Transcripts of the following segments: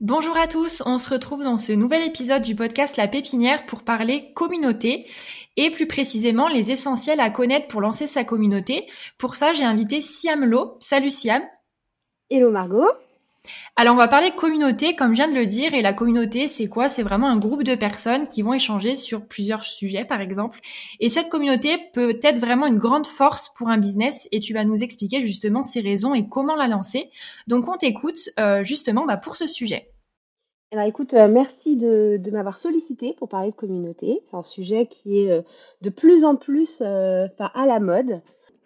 Bonjour à tous, on se retrouve dans ce nouvel épisode du podcast La Pépinière pour parler communauté et plus précisément les essentiels à connaître pour lancer sa communauté. Pour ça, j'ai invité Siam Lo. Salut Siam. Hello Margot. Alors on va parler communauté, comme je viens de le dire, et la communauté c'est quoi? C'est vraiment un groupe de personnes qui vont échanger sur plusieurs sujets par exemple. Et cette communauté peut être vraiment une grande force pour un business et tu vas nous expliquer justement ses raisons et comment la lancer. Donc on t'écoute euh, justement bah, pour ce sujet. Alors écoute, euh, merci de, m'avoir sollicité pour parler de communauté. C'est un sujet qui est euh, de plus en plus à la mode.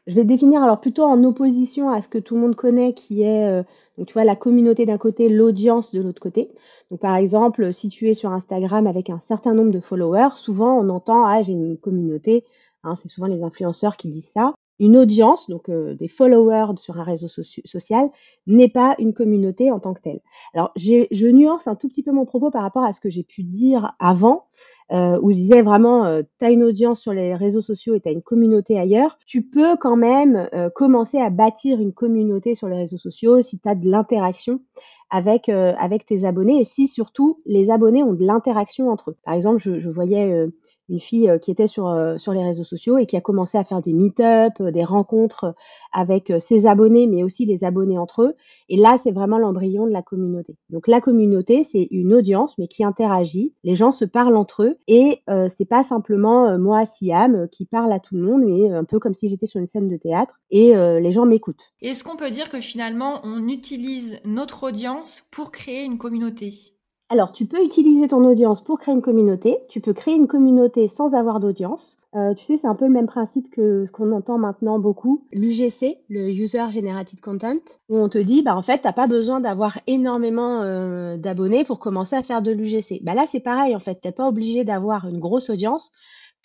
Je vais définir alors plutôt en opposition à ce que tout le monde connaît, qui est euh, tu vois la communauté d'un côté, l'audience de l'autre côté. Donc par exemple, si tu es sur Instagram avec un certain nombre de followers, souvent on entend ah j'ai une communauté. Hein, c'est souvent les influenceurs qui disent ça. Une audience, donc euh, des followers sur un réseau social, n'est pas une communauté en tant que telle. Alors je nuance un tout petit peu mon propos par rapport à ce que j'ai pu dire avant euh, où je disais vraiment, euh, tu as une audience sur les réseaux sociaux et tu as une communauté ailleurs, tu peux quand même euh, commencer à bâtir une communauté sur les réseaux sociaux si tu as de l'interaction avec, avec tes abonnés et si surtout les abonnés ont de l'interaction entre eux. Par exemple, je voyais une fille qui était sur, sur les réseaux sociaux et qui a commencé à faire des meet-up, des rencontres avec ses abonnés, mais aussi les abonnés entre eux. Et là, c'est vraiment l'embryon de la communauté. Donc la communauté, c'est une audience, mais qui interagit. Les gens se parlent entre eux et euh, c'est pas simplement moi, Siam, qui parle à tout le monde, mais un peu comme si j'étais sur une scène de théâtre et les gens m'écoutent. Est-ce qu'on peut dire que finalement, on utilise notre audience pour créer une communauté? Alors, tu peux utiliser ton audience pour créer une communauté. Tu peux créer une communauté sans avoir d'audience. Euh, tu sais, c'est un peu le même principe que ce qu'on entend maintenant beaucoup, l'UGC, le User Generated Content, où on te dit, bah en fait, t'as pas besoin d'avoir énormément euh, d'abonnés pour commencer à faire de l'UGC. Bah là, c'est pareil, en fait, t'es pas obligé d'avoir une grosse audience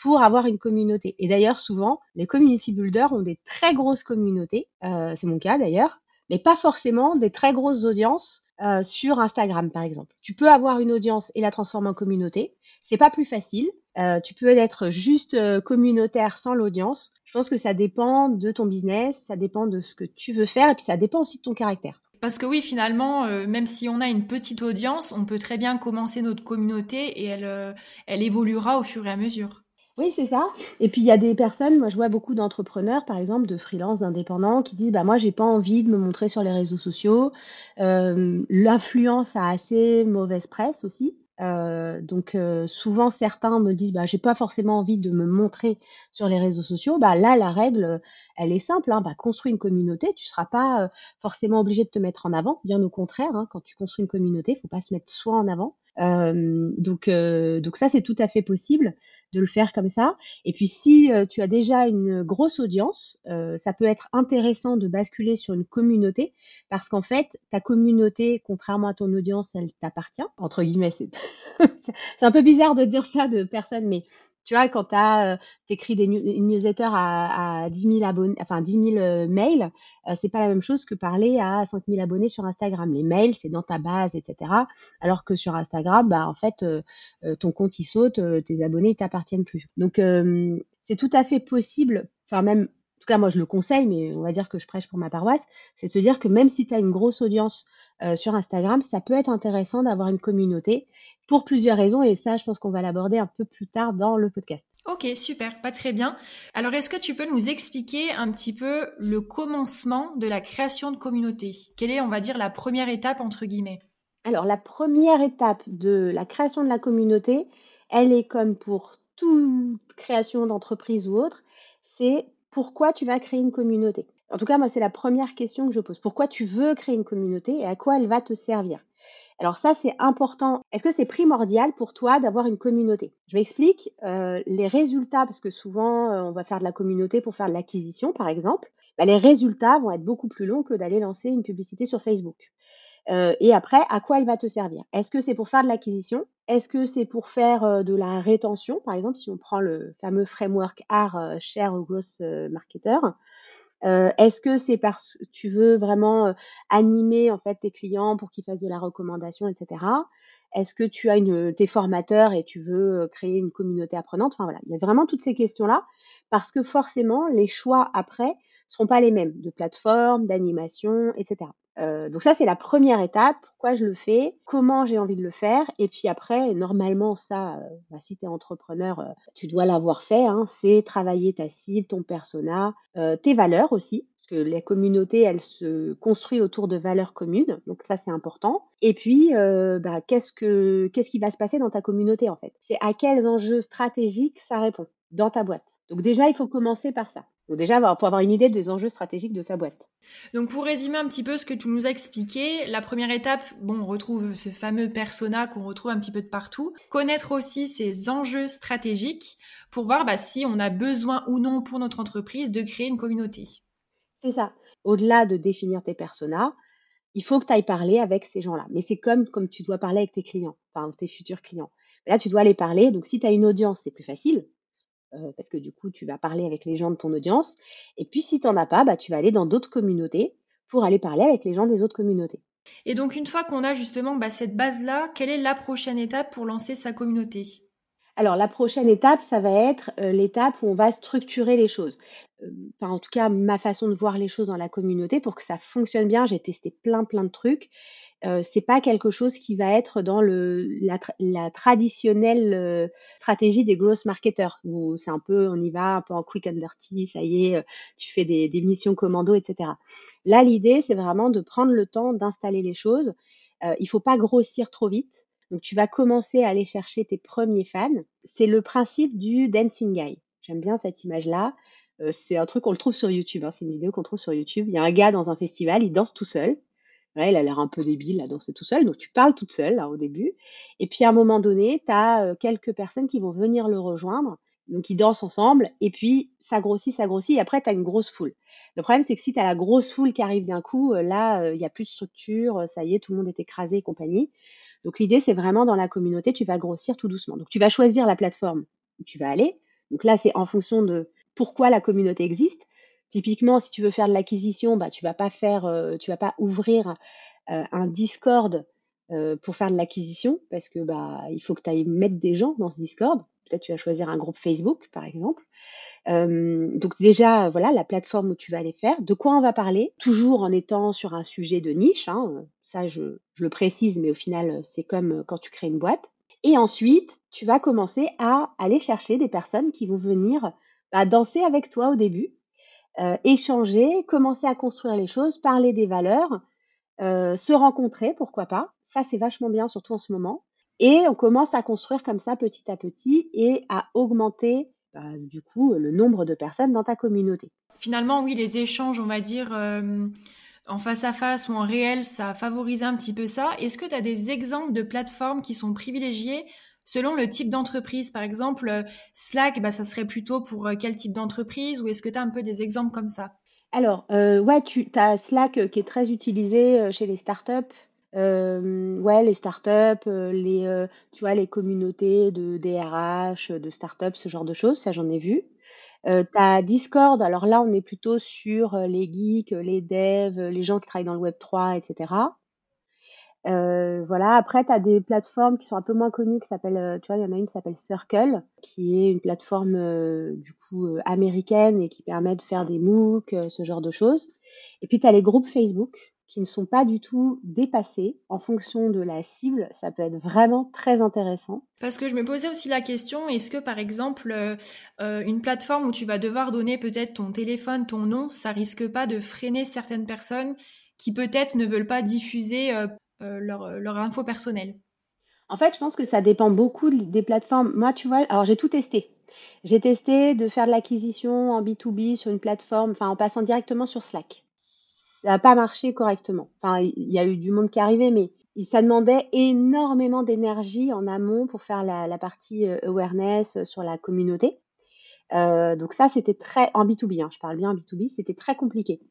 pour avoir une communauté. Et d'ailleurs, souvent, les community builders ont des très grosses communautés. Euh, c'est mon cas d'ailleurs mais pas forcément des très grosses audiences euh, sur Instagram, par exemple. Tu peux avoir une audience et la transformer en communauté. C'est pas plus facile. Euh, tu peux être juste euh, communautaire sans l'audience. Je pense que ça dépend de ton business, ça dépend de ce que tu veux faire et puis ça dépend aussi de ton caractère. Parce que oui, finalement, même si on a une petite audience, on peut très bien commencer notre communauté et elle, elle évoluera au fur et à mesure. Oui, c'est ça. Et puis il y a des personnes, moi je vois beaucoup d'entrepreneurs, par exemple, de freelance, d'indépendants, qui disent bah moi j'ai pas envie de me montrer sur les réseaux sociaux. Euh, l'influence a assez mauvaise presse aussi. Euh, donc euh, souvent certains me disent bah j'ai pas forcément envie de me montrer sur les réseaux sociaux. Bah là la règle elle est simple. Hein. Bah, construis une communauté, tu seras pas forcément obligé de te mettre en avant. Bien au contraire, hein, quand tu construis une communauté, faut pas se mettre soi en avant. donc donc ça c'est tout à fait possible de le faire comme ça. Et puis si euh, tu as déjà une grosse audience, euh, ça peut être intéressant de basculer sur une communauté parce qu'en fait, ta communauté, contrairement à ton audience, elle t'appartient. Entre guillemets, c'est un peu bizarre de dire ça de personne, mais tu vois, quand tu euh, écrit des newsletters à, à 10 000 abonnés, enfin 10 000 euh, mails, euh, c'est pas la même chose que parler à 5 000 abonnés sur Instagram. Les mails, c'est dans ta base, etc. Alors que sur Instagram, bah en fait, ton compte il saute, tes abonnés t'appartiennent plus. Donc c'est tout à fait possible, enfin même en tout cas, moi, je le conseille, mais on va dire que je prêche pour ma paroisse, c'est de se dire que même si tu as une grosse audience sur Instagram, ça peut être intéressant d'avoir une communauté pour plusieurs raisons et ça, je pense qu'on va l'aborder un peu plus tard dans le podcast. Ok, super, pas très bien. Alors, est-ce que tu peux nous expliquer un petit peu le commencement de la création de communauté? Quelle est, on va dire, la première étape entre guillemets? Alors, la première étape de la création de la communauté, elle est comme pour toute création d'entreprise ou autre, c'est pourquoi tu vas créer une communauté? En tout cas, moi, c'est la première question que je pose. Pourquoi tu veux créer une communauté et à quoi elle va te servir? Alors ça, c'est important. Est-ce que c'est primordial pour toi d'avoir une communauté? Je m'explique. Euh, les résultats, parce que souvent, euh, on va faire de la communauté pour faire de l'acquisition, par exemple. bah, les résultats vont être beaucoup plus longs que d'aller lancer une publicité sur Facebook. Euh, et après, à quoi elle va te servir? Est-ce que c'est pour faire de l'acquisition? Est-ce que c'est pour faire euh, de la rétention? Par exemple, si on prend le fameux framework euh, cher aux grosses marketeurs, est-ce que c'est parce que tu veux vraiment animer en fait tes clients pour qu'ils fassent de la recommandation, etc. Est-ce que tu as une, tes formateurs et tu veux créer une communauté apprenante? Enfin voilà, il y a vraiment toutes ces questions-là parce que forcément les choix après seront pas les mêmes de plateforme, d'animation, etc. Euh, donc ça, c'est la première étape. Pourquoi je le fais? Comment j'ai envie de le faire? Et puis après, normalement, ça, euh, bah, si tu es entrepreneur, euh, tu dois l'avoir fait. Hein, c'est travailler ta cible, ton persona, tes valeurs aussi. Parce que la communauté, elle se construit autour de valeurs communes. Donc ça, c'est important. Et puis, bah, qu'est-ce, que, qu'est-ce qui va se passer dans ta communauté, en fait? C'est à quels enjeux stratégiques ça répond dans ta boîte? Donc déjà, il faut commencer par ça. Donc déjà, pour avoir une idée des enjeux stratégiques de sa boîte. Donc pour résumer un petit peu ce que tu nous as expliqué, la première étape, bon, on retrouve ce fameux persona qu'on retrouve un petit peu de partout. Connaître aussi ces enjeux stratégiques pour voir bah, si on a besoin ou non pour notre entreprise de créer une communauté. C'est ça. Au-delà de définir tes personas, il faut que tu ailles parler avec ces gens-là. Mais c'est comme, comme tu dois parler avec tes clients, enfin tes futurs clients. Là, tu dois aller parler. Donc si tu as une audience, c'est plus facile euh, parce que du coup, tu vas parler avec les gens de ton audience. Et puis, si tu n'en as pas, bah, tu vas aller dans d'autres communautés pour aller parler avec les gens des autres communautés. Et donc, une fois qu'on a justement bah, cette base-là, quelle est la prochaine étape pour lancer sa communauté? Alors, la prochaine étape, ça va être euh, l'étape où on va structurer les choses. Euh, enfin, en tout cas, ma façon de voir les choses dans la communauté pour que ça fonctionne bien. J'ai testé plein, plein de trucs euh, c'est pas quelque chose qui va être dans le la, traditionnelle euh, stratégie des growth marketers où c'est un peu on y va un peu en quick and dirty, ça y est, euh, tu fais des, des missions commando, etc. Là, l'idée c'est vraiment de prendre le temps d'installer les choses. Euh, il faut pas grossir trop vite. Donc tu vas commencer à aller chercher tes premiers fans. C'est le principe du dancing guy. J'aime bien cette image-là. Euh, c'est un truc qu'on le trouve sur YouTube. Hein. C'est une vidéo qu'on trouve sur YouTube. Il y a un gars dans un festival, il danse tout seul il a l'air un peu débile à danser tout seul, donc tu parles toute seule au début. Et puis à un moment donné, tu as euh, quelques personnes qui vont venir le rejoindre, donc ils dansent ensemble, et puis ça grossit, ça grossit, et après tu as une grosse foule. Le problème, c'est que si tu as la grosse foule qui arrive d'un coup, euh, là, euh, il n'y a plus de structure, ça y est, tout le monde est écrasé et compagnie. Donc l'idée, c'est vraiment dans la communauté, tu vas grossir tout doucement. Donc tu vas choisir la plateforme où tu vas aller. Donc là, c'est en fonction de pourquoi la communauté existe. Typiquement, si tu veux faire de l'acquisition, bah, tu vas euh, vas pas ouvrir euh, un Discord euh, pour faire de l'acquisition parce que bah, il faut que tu ailles mettre des gens dans ce Discord. Peut-être tu vas choisir un groupe Facebook, par exemple. donc déjà, voilà la plateforme où tu vas aller faire. De quoi on va parler? Toujours en étant sur un sujet de niche. Hein, ça, je, je le précise, mais au final, c'est comme quand tu crées une boîte. Et ensuite, tu vas commencer à aller chercher des personnes qui vont venir bah, danser avec toi au début euh, échanger, commencer à construire les choses, parler des valeurs, euh, se rencontrer, pourquoi pas. Ça, c'est vachement bien, surtout en ce moment. Et on commence à construire comme ça petit à petit et à augmenter bah, du coup le nombre de personnes dans ta communauté. Finalement, oui, les échanges, on va dire, euh, en face à face ou en réel, ça favorise un petit peu ça. Est-ce que tu as des exemples de plateformes qui sont privilégiées selon le type d'entreprise. Par exemple, euh, Slack, bah, ça serait plutôt pour euh, quel type d'entreprise ou est-ce que tu as un peu des exemples comme ça? Alors, euh, ouais, tu as Slack qui est très utilisé chez les startups. Ouais, les startups, les, tu vois, les communautés de DRH, de startups, ce genre de choses, ça j'en ai vu. Euh, tu as Discord, alors là on est plutôt sur les geeks, les devs, les gens qui travaillent dans le Web 3, etc. Euh, voilà. Après, tu as des plateformes qui sont un peu moins connues, qui s'appellent, euh, tu vois, il y en a une qui s'appelle Circle, qui est une plateforme euh, du coup américaine et qui permet de faire des MOOC, ce genre de choses. Et puis, tu as les groupes Facebook qui ne sont pas du tout dépassés en fonction de la cible. Ça peut être vraiment très intéressant. Parce que je me posais aussi la question, est-ce que par exemple, une plateforme où tu vas devoir donner peut-être ton téléphone, ton nom, ça risque pas de freiner certaines personnes qui peut-être ne veulent pas diffuser leur, euh, leur info personnelle En fait, je pense que ça dépend beaucoup des plateformes. Moi, tu vois, alors j'ai tout testé. J'ai testé de faire de l'acquisition en B2B sur une plateforme, enfin en passant directement sur Slack. Ça n'a pas marché correctement. Enfin, il y a eu du monde qui arrivait, mais ça demandait énormément d'énergie en amont pour faire la, la partie euh, awareness sur la communauté. donc ça, c'était très en B2B, hein, je parle bien en B2B, c'était très compliqué.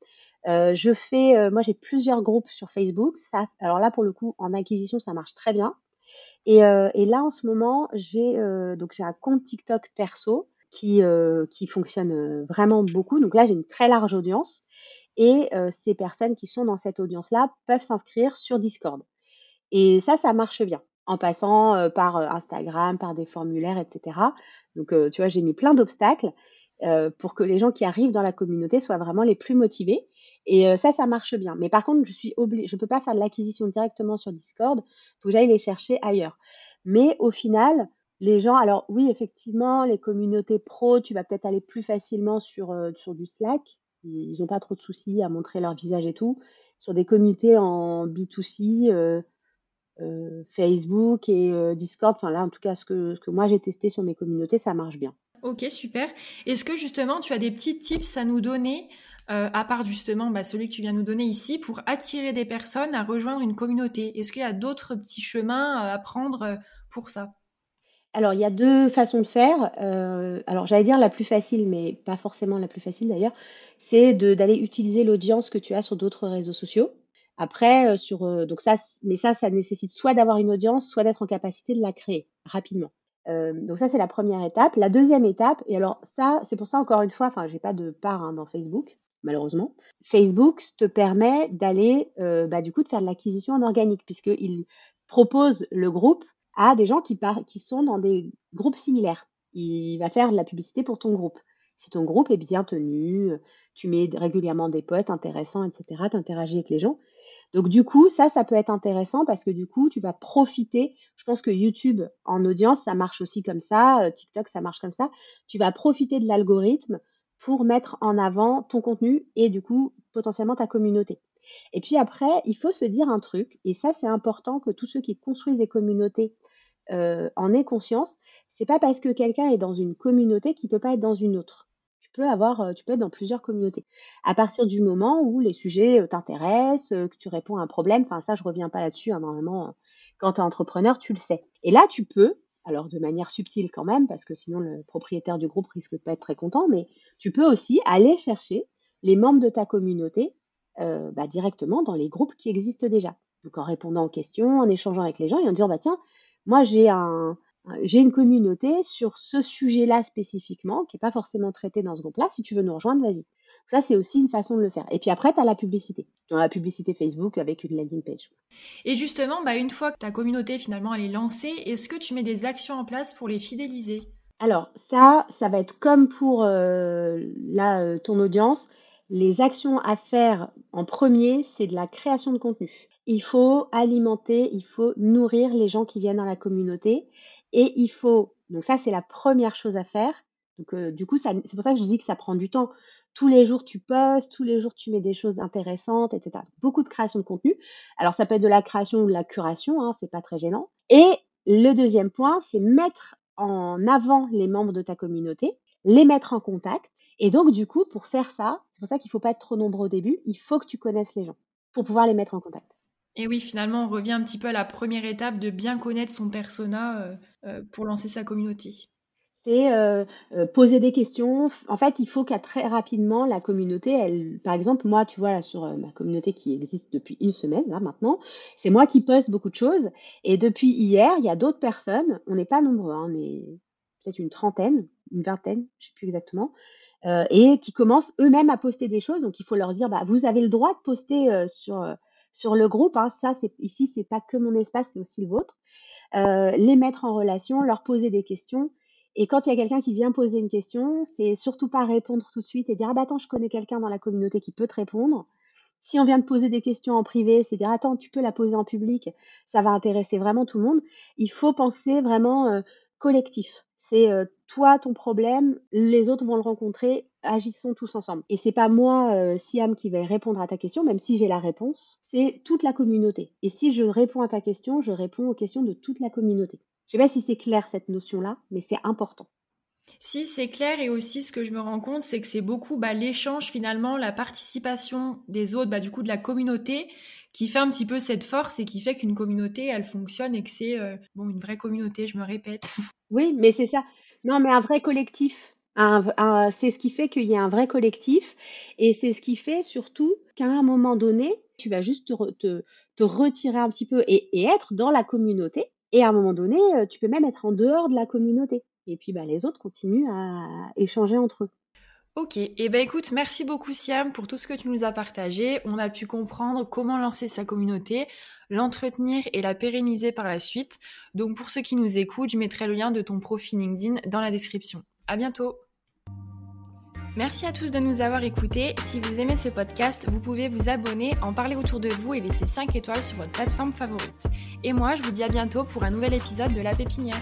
Je fais, moi j'ai plusieurs groupes sur Facebook. Alors là pour le coup, en acquisition, ça marche très bien. Et, et là en ce moment, j'ai donc j'ai un compte TikTok perso qui qui fonctionne vraiment beaucoup. Donc là, j'ai une très large audience. Et ces personnes qui sont dans cette audience-là peuvent s'inscrire sur Discord. Et ça, ça marche bien, en passant par Instagram, par des formulaires, etc. Donc, tu vois, j'ai mis plein d'obstacles pour que les gens qui arrivent dans la communauté soient vraiment les plus motivés. Et ça, ça marche bien. Mais par contre, je suis obligée, je peux pas faire de l'acquisition directement sur Discord. Il faut que j'aille les chercher ailleurs. Mais au final, les gens, alors oui, effectivement, les communautés pro, tu vas peut-être aller plus facilement sur, sur du Slack. Ils n'ont pas trop de soucis à montrer leur visage et tout. Sur des communautés en B2C, euh, euh, Facebook et euh, Discord, enfin là en tout cas ce que, ce que moi j'ai testé sur mes communautés, ça marche bien. Ok, super. Est-ce que justement tu as des petits tips à nous donner, à part justement bah, celui que tu viens nous donner ici, pour attirer des personnes à rejoindre une communauté? Est-ce qu'il y a d'autres petits chemins à prendre pour ça? Alors, il y a deux façons de faire. alors, j'allais dire la plus facile, mais pas forcément la plus facile d'ailleurs c'est d'aller utiliser l'audience que tu as sur d'autres réseaux sociaux. Après, euh, sur euh, donc mais ça, ça nécessite soit d'avoir une audience, soit d'être en capacité de la créer rapidement. Euh, donc ça, c'est la première étape. La deuxième étape, et alors ça, c'est pour ça encore une fois, enfin, j'ai pas de part hein, dans Facebook, malheureusement. Facebook te permet d'aller, bah, du coup, de faire de l'acquisition en organique, puisqu'il propose le groupe à des gens qui, qui sont dans des groupes similaires. Il va faire de la publicité pour ton groupe. Si ton groupe est bien tenu, tu mets régulièrement des posts intéressants, etc., tu interagis avec les gens. Donc du coup, ça, ça peut être intéressant parce que du coup, tu vas profiter. Je pense que YouTube en audience, ça marche aussi comme ça. Euh, TikTok, ça marche comme ça. Tu vas profiter de l'algorithme pour mettre en avant ton contenu et du coup, potentiellement ta communauté. Et puis après, il faut se dire un truc, et ça, c'est important que tous ceux qui construisent des communautés euh, en aient conscience. C'est pas parce que quelqu'un est dans une communauté qu'il peut pas être dans une autre avoir, tu peux être dans plusieurs communautés. À partir du moment où les sujets t'intéressent, que tu réponds à un problème, enfin ça je reviens pas là-dessus, hein, normalement quand tu es entrepreneur, tu le sais. Et là tu peux, alors de manière subtile quand même, parce que sinon le propriétaire du groupe risque de pas être très content, mais tu peux aussi aller chercher les membres de ta communauté bah, directement dans les groupes qui existent déjà. Donc en répondant aux questions, en échangeant avec les gens et en disant bah tiens, moi j'ai un, j'ai une communauté sur ce sujet-là spécifiquement, qui n'est pas forcément traité dans ce groupe-là. Si tu veux nous rejoindre, vas-y. Ça, c'est aussi une façon de le faire. Et puis après, tu as la publicité. Dans la publicité Facebook avec une landing page. Et justement, bah, une fois que ta communauté, finalement, elle est lancée, est-ce que tu mets des actions en place pour les fidéliser? Alors, ça, ça va être comme pour euh, euh, ton audience. Les actions à faire en premier, c'est de la création de contenu. Il faut alimenter, il faut nourrir les gens qui viennent dans la communauté. Et il faut, donc ça c'est la première chose à faire. Donc euh, du coup, c'est pour ça que je dis que ça prend du temps. Tous les jours tu postes, tous les jours tu mets des choses intéressantes, etc. Beaucoup de création de contenu. Alors ça peut être de la création ou de la curation, hein, c'est pas très gênant. Et le deuxième point, c'est mettre en avant les membres de ta communauté, les mettre en contact. Et donc du coup, pour faire ça, c'est pour ça qu'il faut pas être trop nombreux au début. Il faut que tu connaisses les gens pour pouvoir les mettre en contact. Et oui, finalement, on revient un petit peu à la première étape de bien connaître son persona euh, pour lancer sa communauté? C'est euh, poser des questions. En fait, il faut qu'à très rapidement, la communauté, elle, par exemple, moi, tu vois, sur ma communauté qui existe depuis une semaine, là, maintenant, c'est moi qui poste beaucoup de choses. Et depuis hier, il y a d'autres personnes, on n'est pas nombreux, hein, on est peut-être une trentaine, une vingtaine, je ne sais plus exactement, et qui commencent eux-mêmes à poster des choses. Donc, il faut leur dire, bah, vous avez le droit de poster sur sur le groupe. Hein, ça, c'est ici, c'est pas que mon espace, c'est aussi le vôtre. Euh, les mettre en relation, leur poser des questions. Et quand il y a quelqu'un qui vient poser une question, c'est surtout pas répondre tout de suite et dire ah bah attends, je connais quelqu'un dans la communauté qui peut te répondre. Si on vient de poser des questions en privé, c'est dire attends, tu peux la poser en public, ça va intéresser vraiment tout le monde. Il faut penser vraiment euh, collectif. C'est toi ton problème, les autres vont le rencontrer, agissons tous ensemble. Et c'est pas moi, Siam, qui vais répondre à ta question, même si j'ai la réponse, c'est toute la communauté. Et si je réponds à ta question, je réponds aux questions de toute la communauté. Je sais pas si c'est clair cette notion-là, mais c'est important. Si, c'est clair. Et aussi, ce que je me rends compte, c'est que c'est beaucoup bah, l'échange, finalement, la participation des autres, bah, du coup, de la communauté, qui fait un petit peu cette force et qui fait qu'une communauté, elle fonctionne et que c'est euh, bon, une vraie communauté, je me répète. Oui, mais c'est ça. Non, mais un vrai collectif. c'est ce qui fait qu'il y a un vrai collectif et c'est ce qui fait surtout qu'à un moment donné, tu vas juste te, retirer un petit peu et, être dans la communauté. Et à un moment donné, euh, tu peux même être en dehors de la communauté. Et puis bah, les autres continuent à échanger entre eux. Ok, et eh ben écoute, merci beaucoup Siam pour tout ce que tu nous as partagé. On a pu comprendre comment lancer sa communauté, l'entretenir et la pérenniser par la suite. Donc pour ceux qui nous écoutent, je mettrai le lien de ton profil LinkedIn dans la description. À bientôt. Merci à tous de nous avoir écoutés. Si vous aimez ce podcast, vous pouvez vous abonner, en parler autour de vous et laisser 5 étoiles sur votre plateforme favorite. Et moi, je vous dis à bientôt pour un nouvel épisode de La Pépinière.